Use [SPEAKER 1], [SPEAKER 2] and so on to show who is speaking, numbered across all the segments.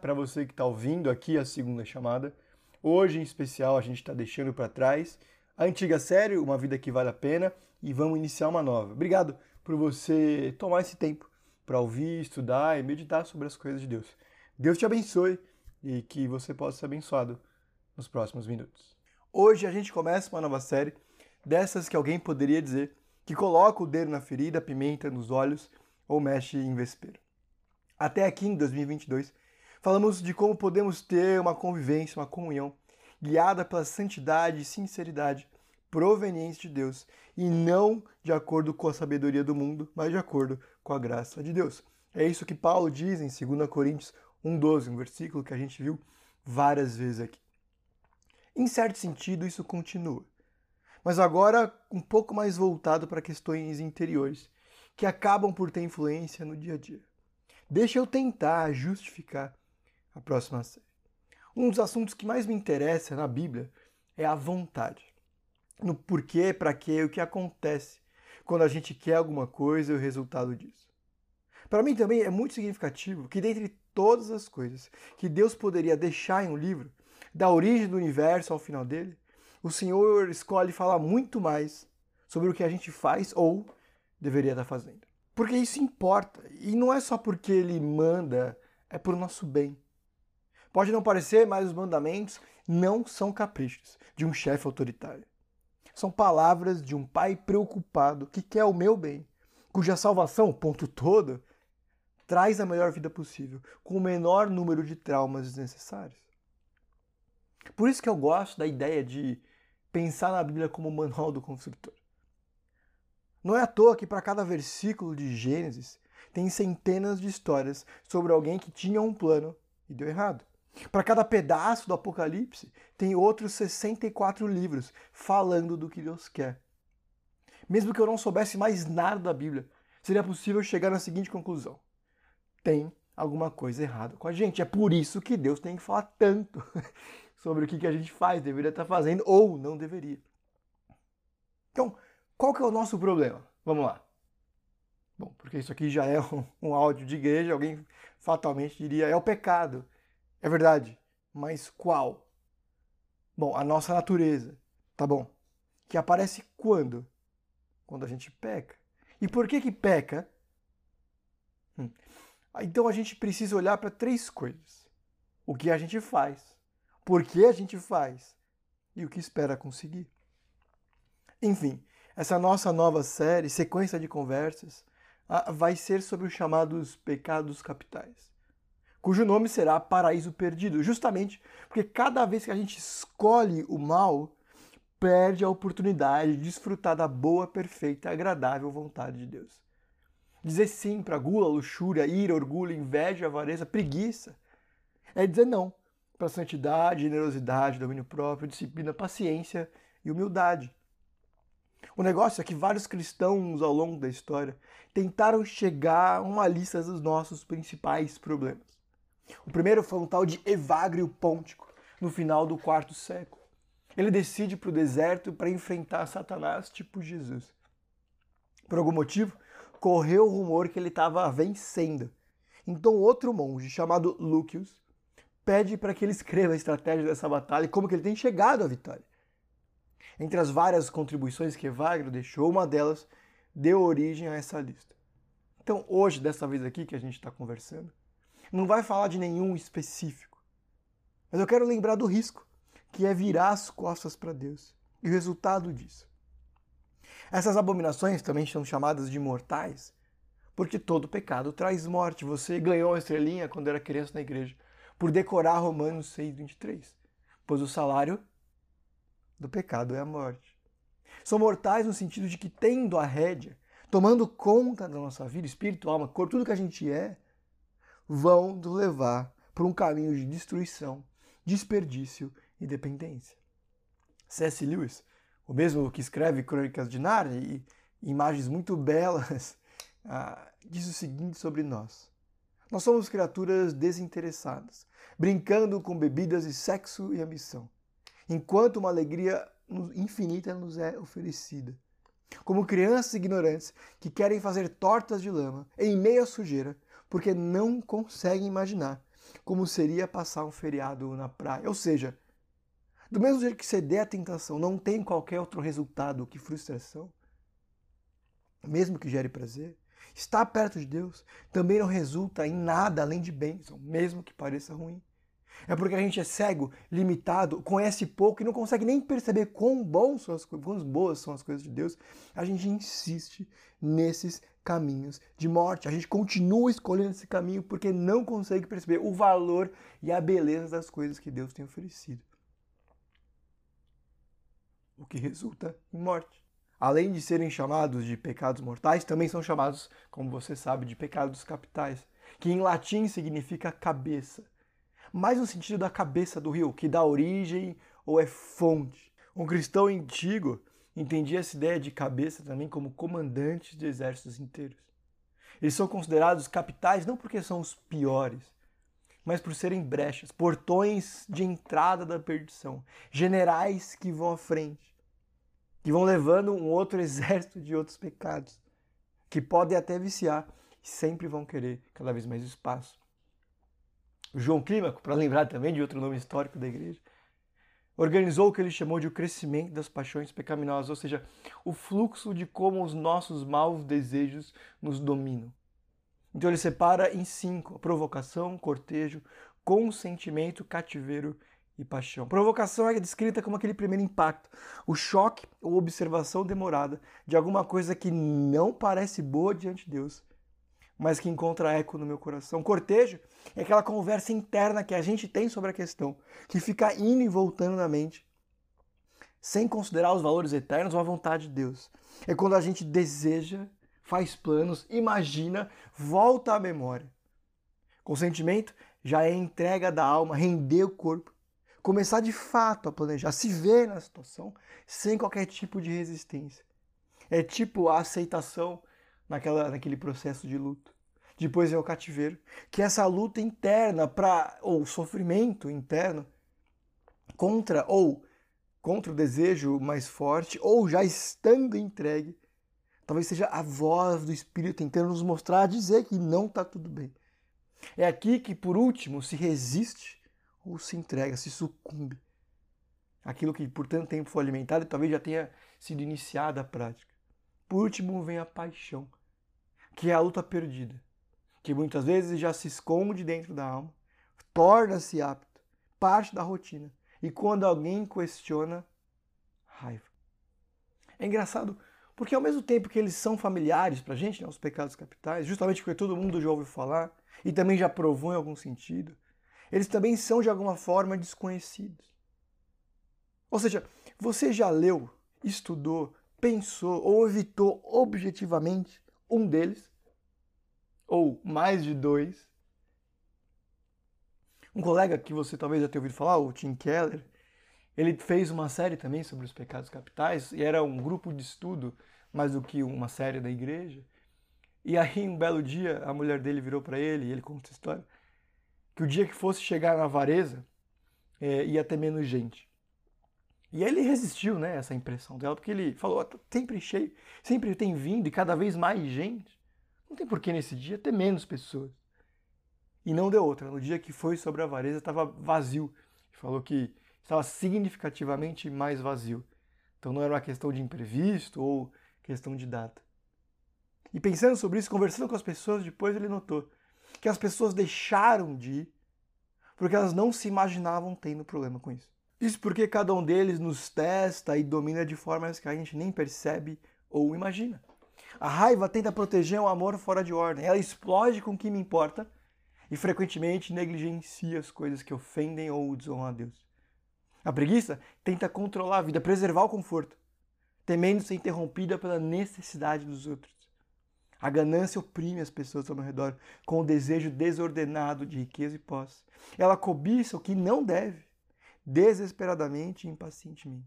[SPEAKER 1] para você que está ouvindo aqui a segunda chamada. Hoje, em especial, a gente está deixando para trás a antiga série, Uma Vida que Vale a Pena, e vamos iniciar uma nova. Obrigado por você tomar esse tempo para ouvir, estudar e meditar sobre as coisas de Deus. Deus te abençoe e que você possa ser abençoado nos próximos minutos. Hoje a gente começa uma nova série dessas que alguém poderia dizer que coloca o dedo na ferida, pimenta nos olhos ou mexe em vespeiro. Até aqui em 2022, falamos de como podemos ter uma convivência, uma comunhão guiada pela santidade e sinceridade provenientes de Deus e não de acordo com a sabedoria do mundo, mas de acordo com a graça de Deus. É isso que Paulo diz em 2 Coríntios 1,12, um versículo que a gente viu várias vezes aqui. Em certo sentido, isso continua, mas agora um pouco mais voltado para questões interiores, que acabam por ter influência no dia a dia. Deixa eu tentar justificar a próxima série. Um dos assuntos que mais me interessa na Bíblia é a vontade. No porquê, para quê o que acontece quando a gente quer alguma coisa e o resultado disso. Para mim também é muito significativo que, dentre todas as coisas que Deus poderia deixar em um livro, da origem do universo ao final dele, o Senhor escolhe falar muito mais sobre o que a gente faz ou deveria estar fazendo. Porque isso importa. E não é só porque ele manda, é por nosso bem. Pode não parecer, mas os mandamentos não são caprichos de um chefe autoritário. São palavras de um pai preocupado que quer o meu bem, cuja salvação, ponto todo, traz a melhor vida possível, com o menor número de traumas desnecessários. Por isso que eu gosto da ideia de pensar na Bíblia como manual do construtor. Não é à toa que para cada versículo de Gênesis tem centenas de histórias sobre alguém que tinha um plano e deu errado. Para cada pedaço do Apocalipse tem outros 64 livros falando do que Deus quer. Mesmo que eu não soubesse mais nada da Bíblia, seria possível chegar na seguinte conclusão: tem alguma coisa errada com a gente. É por isso que Deus tem que falar tanto sobre o que a gente faz, deveria estar fazendo ou não deveria. Então, qual que é o nosso problema? Vamos lá. Bom, porque isso aqui já é um, áudio de igreja, alguém fatalmente diria é o pecado. É verdade, mas qual? Bom, a nossa natureza, tá bom? Que aparece quando? Quando a gente peca. E por que que peca? Hum. Então a gente precisa olhar para três coisas: o que a gente faz, por que a gente faz e o que espera conseguir. Enfim, essa nossa nova série, sequência de conversas, vai ser sobre os chamados pecados capitais, cujo nome será Paraíso Perdido, justamente porque cada vez que a gente escolhe o mal, perde a oportunidade de desfrutar da boa, perfeita agradável vontade de Deus. Dizer sim para gula, luxúria, ira, orgulho, inveja, avareza, preguiça, é dizer não para santidade, generosidade, domínio próprio, disciplina, paciência e humildade. O negócio é que vários cristãos ao longo da história tentaram chegar a uma lista dos nossos principais problemas. O primeiro foi um tal de Evagrio Pôntico, no final do quarto século. Ele decide para o deserto para enfrentar Satanás, tipo Jesus. Por algum motivo, correu o rumor que ele estava vencendo. Então, outro monge, chamado Lucius, pede para que ele escreva a estratégia dessa batalha e como que ele tem chegado à vitória. Entre as várias contribuições que Evagrio deixou, uma delas deu origem a essa lista. Então, hoje, dessa vez aqui que a gente está conversando, não vai falar de nenhum específico. Mas eu quero lembrar do risco, que é virar as costas para Deus. E o resultado disso. Essas abominações também são chamadas de mortais, porque todo pecado traz morte. Você ganhou a estrelinha quando era criança na igreja, por decorar Romanos 6,23. Pois o salário do pecado é a morte. São mortais no sentido de que, tendo a rédea, tomando conta da nossa vida, espírito, alma, corpo, tudo que a gente é, vão nos levar para um caminho de destruição, desperdício e dependência. C.S. Lewis, o mesmo que escreve Crônicas de Nárnia e imagens muito belas, ah, diz o seguinte sobre nós. Nós somos criaturas desinteressadas, brincando com bebidas e sexo e ambição enquanto uma alegria infinita nos é oferecida. Como crianças ignorantes que querem fazer tortas de lama em meio à sujeira, porque não conseguem imaginar como seria passar um feriado na praia. Ou seja, do mesmo jeito que ceder à tentação não tem qualquer outro resultado que frustração, mesmo que gere prazer, estar perto de Deus também não resulta em nada além de bênção, mesmo que pareça ruim. É porque a gente é cego, limitado, conhece pouco e não consegue nem perceber quão, bons são as, quão boas são as coisas de Deus. A gente insiste nesses caminhos de morte. A gente continua escolhendo esse caminho porque não consegue perceber o valor e a beleza das coisas que Deus tem oferecido. O que resulta em morte. Além de serem chamados de pecados mortais, também são chamados, como você sabe, de pecados capitais, que em latim significa cabeça mais no sentido da cabeça do rio, que dá origem ou é fonte. Um cristão antigo entendia essa ideia de cabeça também como comandantes de exércitos inteiros. Eles são considerados capitais não porque são os piores, mas por serem brechas, portões de entrada da perdição, generais que vão à frente, que vão levando um outro exército de outros pecados, que podem até viciar e sempre vão querer cada vez mais espaço. João Clímaco, para lembrar também de outro nome histórico da igreja, organizou o que ele chamou de o crescimento das paixões pecaminosas, ou seja, o fluxo de como os nossos maus desejos nos dominam. Então ele separa em cinco: provocação, cortejo, consentimento, cativeiro e paixão. Provocação é descrita como aquele primeiro impacto, o choque ou observação demorada de alguma coisa que não parece boa diante de Deus, mas que encontra eco no meu coração. Cortejo é aquela conversa interna que a gente tem sobre a questão, que fica indo e voltando na mente, sem considerar os valores eternos ou a vontade de Deus. É quando a gente deseja, faz planos, imagina, volta à memória. Consentimento já é entrega da alma, render o corpo, começar de fato a planejar, se ver na situação sem qualquer tipo de resistência. É tipo a aceitação naquela, naquele processo de luto. Depois é o cativeiro, que essa luta interna para ou sofrimento interno contra ou contra o desejo mais forte ou já estando entregue, talvez seja a voz do Espírito tentando nos mostrar, dizer que não está tudo bem. É aqui que por último se resiste ou se entrega, se sucumbe. Aquilo que por tanto tempo foi alimentado e talvez já tenha sido iniciada a prática. Por último vem a paixão, que é a luta perdida, que muitas vezes já se esconde dentro da alma, torna-se apto, parte da rotina. E quando alguém questiona, raiva. É engraçado, porque ao mesmo tempo que eles são familiares para a gente, né, os pecados capitais, justamente porque todo mundo já ouviu falar e também já provou em algum sentido, eles também são de alguma forma desconhecidos. Ou seja, você já leu, estudou, pensou ou evitou objetivamente um deles, ou mais de dois. Um colega que você talvez já tenha ouvido falar, o Tim Keller, ele fez uma série também sobre os pecados capitais, e era um grupo de estudo mais do que uma série da igreja. E aí, um belo dia, a mulher dele virou para ele, e ele conta essa história, que o dia que fosse chegar na avareza, é, ia ter menos gente. E ele resistiu, né, essa impressão dela, porque ele falou, tá sempre cheio, sempre tem vindo e cada vez mais gente. Não tem porquê nesse dia ter menos pessoas. E não deu outra. No dia que foi sobre a avareza estava vazio. Ele falou que estava significativamente mais vazio. Então não era uma questão de imprevisto ou questão de data. E pensando sobre isso, conversando com as pessoas, depois ele notou que as pessoas deixaram de ir porque elas não se imaginavam tendo problema com isso. Isso porque cada um deles nos testa e domina de formas que a gente nem percebe ou imagina. A raiva tenta proteger o amor fora de ordem. Ela explode com o que me importa e frequentemente negligencia as coisas que ofendem ou desonram a Deus. A preguiça tenta controlar a vida, preservar o conforto, temendo ser interrompida pela necessidade dos outros. A ganância oprime as pessoas ao meu redor com o desejo desordenado de riqueza e posse. Ela cobiça o que não deve desesperadamente e impacientemente.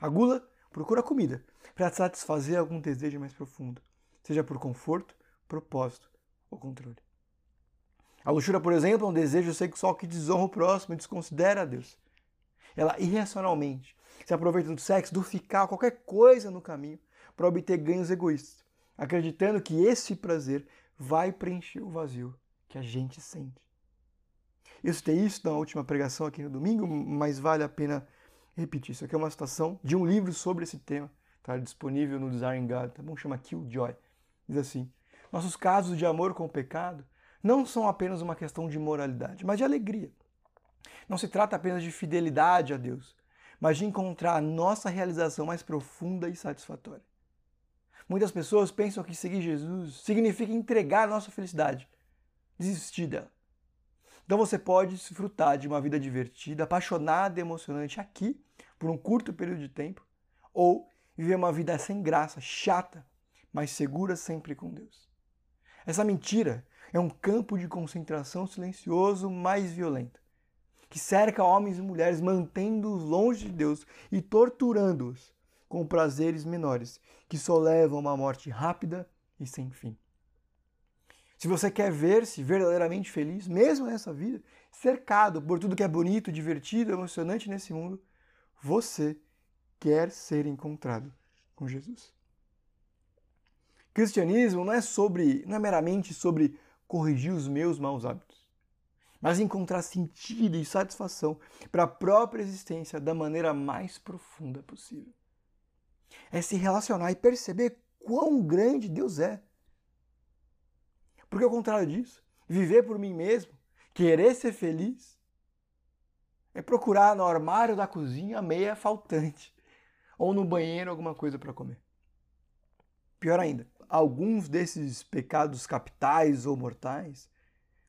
[SPEAKER 1] A gula procura comida para satisfazer algum desejo mais profundo, seja por conforto, propósito ou controle. A luxúria, por exemplo, é um desejo sexual que desonra o próximo e desconsidera a Deus. Ela irracionalmente se aproveita do sexo, do ficar, qualquer coisa no caminho, para obter ganhos egoístas, acreditando que esse prazer vai preencher o vazio que a gente sente. Eu citei isso na última pregação aqui no domingo, mas vale a pena repetir. Isso aqui é uma citação de um livro sobre esse tema, tá disponível no Design God, tá bom? Chama Killjoy. Diz assim: Nossos casos de amor com o pecado não são apenas uma questão de moralidade, mas de alegria. Não se trata apenas de fidelidade a Deus, mas de encontrar a nossa realização mais profunda e satisfatória. Muitas pessoas pensam que seguir Jesus significa entregar a nossa felicidade, desistir dela. Então você pode desfrutar de uma vida divertida, apaixonada emocionante aqui, por um curto período de tempo, ou viver uma vida sem graça, chata, mas segura sempre com Deus. Essa mentira é um campo de concentração silencioso mais violento, que cerca homens e mulheres, mantendo-os longe de Deus e torturando-os com prazeres menores, que só levam a uma morte rápida e sem fim. Se você quer ver-se verdadeiramente feliz, mesmo nessa vida, cercado por tudo que é bonito, divertido, emocionante nesse mundo, você quer ser encontrado com Jesus. Cristianismo não é sobre, não é meramente sobre corrigir os meus maus hábitos, mas encontrar sentido e satisfação para a própria existência da maneira mais profunda possível. É se relacionar e perceber quão grande Deus é porque ao contrário disso, viver por mim mesmo, querer ser feliz, é procurar no armário da cozinha a meia faltante ou no banheiro alguma coisa para comer. Pior ainda, alguns desses pecados capitais ou mortais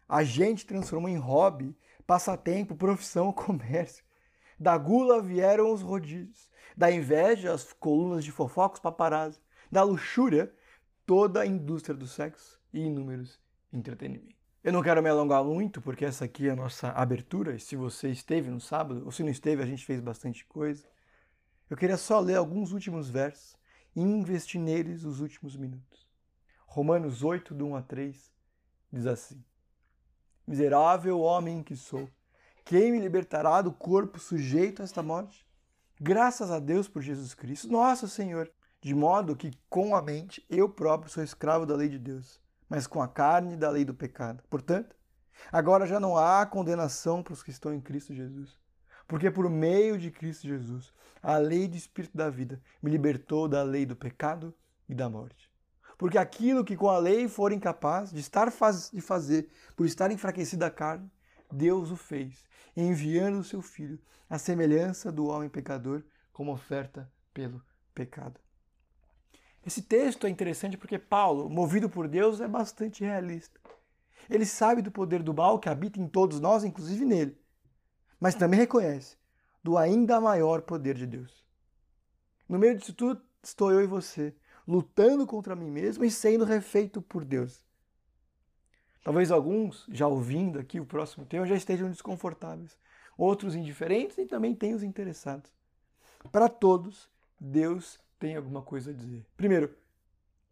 [SPEAKER 1] a gente transformou em hobby, passatempo, profissão, comércio. Da gula vieram os rodízios, da inveja as colunas de fofocos paparazzi, da luxúria toda a indústria do sexo e inúmeros entretenimentos. Eu não quero me alongar muito, porque essa aqui é a nossa abertura, e se você esteve no sábado, ou se não esteve, a gente fez bastante coisa. Eu queria só ler alguns últimos versos e investir neles os últimos minutos. Romanos 8, do 1 a 3, diz assim: Miserável homem que sou, quem me libertará do corpo sujeito a esta morte? Graças a Deus por Jesus Cristo, nosso Senhor, de modo que com a mente eu próprio sou escravo da lei de Deus mas com a carne da lei do pecado. Portanto, agora já não há condenação para os que estão em Cristo Jesus. Porque por meio de Cristo Jesus, a lei do Espírito da vida me libertou da lei do pecado e da morte. Porque aquilo que com a lei for incapaz de estar faz, de fazer, por estar enfraquecida a carne, Deus o fez, enviando o seu Filho, à semelhança do homem pecador, como oferta pelo pecado. Esse texto é interessante porque Paulo, movido por Deus, é bastante realista. Ele sabe do poder do mal que habita em todos nós, inclusive nele, mas também reconhece do ainda maior poder de Deus. No meio disso tudo estou eu e você, lutando contra mim mesmo e sendo refeito por Deus. Talvez alguns, já ouvindo aqui o próximo tema, já estejam desconfortáveis, outros indiferentes e também tem os interessados. Para todos, Deus tem alguma coisa a dizer. Primeiro,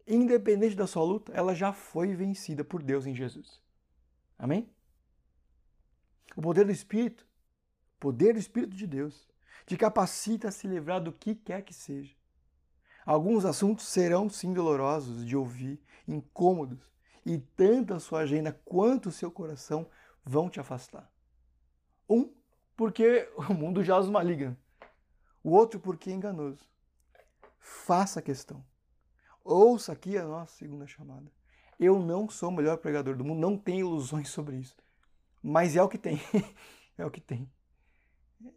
[SPEAKER 1] independente da sua luta, ela já foi vencida por Deus em Jesus. Amém? O poder do Espírito, o poder do Espírito de Deus, te capacita a se livrar do que quer que seja. Alguns assuntos serão sim dolorosos de ouvir, incômodos, e tanto a sua agenda quanto o seu coração vão te afastar. Um, porque o mundo já os maligna. O outro, porque é enganoso. Faça a questão. Ouça aqui a nossa segunda chamada. Eu não sou o melhor pregador do mundo, não tenho ilusões sobre isso. Mas é o que tem. é o que tem.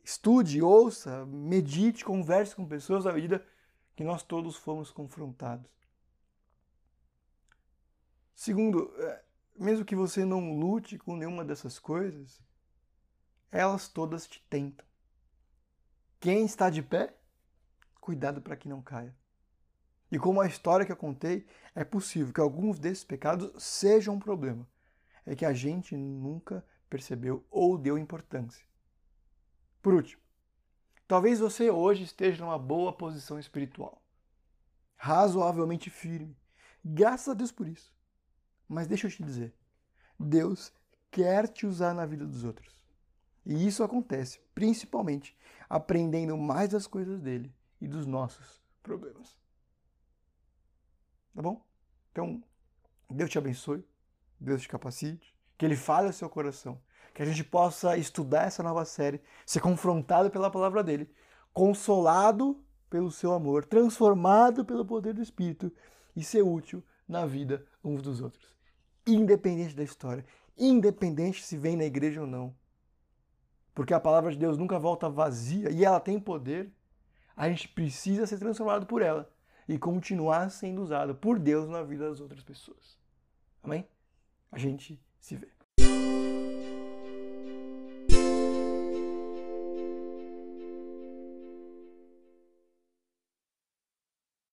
[SPEAKER 1] Estude, ouça, medite, converse com pessoas à medida que nós todos fomos confrontados. Segundo, é, mesmo que você não lute com nenhuma dessas coisas, elas todas te tentam. Quem está de pé cuidado para que não caia. E como a história que eu contei, é possível que alguns desses pecados sejam um problema. É que a gente nunca percebeu ou deu importância. Por último, talvez você hoje esteja numa boa posição espiritual, razoavelmente firme. Graças a Deus por isso. Mas deixa eu te dizer, Deus quer te usar na vida dos outros. E isso acontece principalmente aprendendo mais das coisas dele e dos nossos problemas. Tá bom? Então, Deus te abençoe, Deus te capacite, que Ele fale ao seu coração, que a gente possa estudar essa nova série, ser confrontado pela palavra dele, consolado pelo seu amor, transformado pelo poder do Espírito e ser útil na vida uns dos outros. Independente da história, independente se vem na igreja ou não. Porque a palavra de Deus nunca volta vazia e ela tem poder. A gente precisa ser transformado por ela e continuar sendo usado por Deus na vida das outras pessoas. Amém? A gente se vê.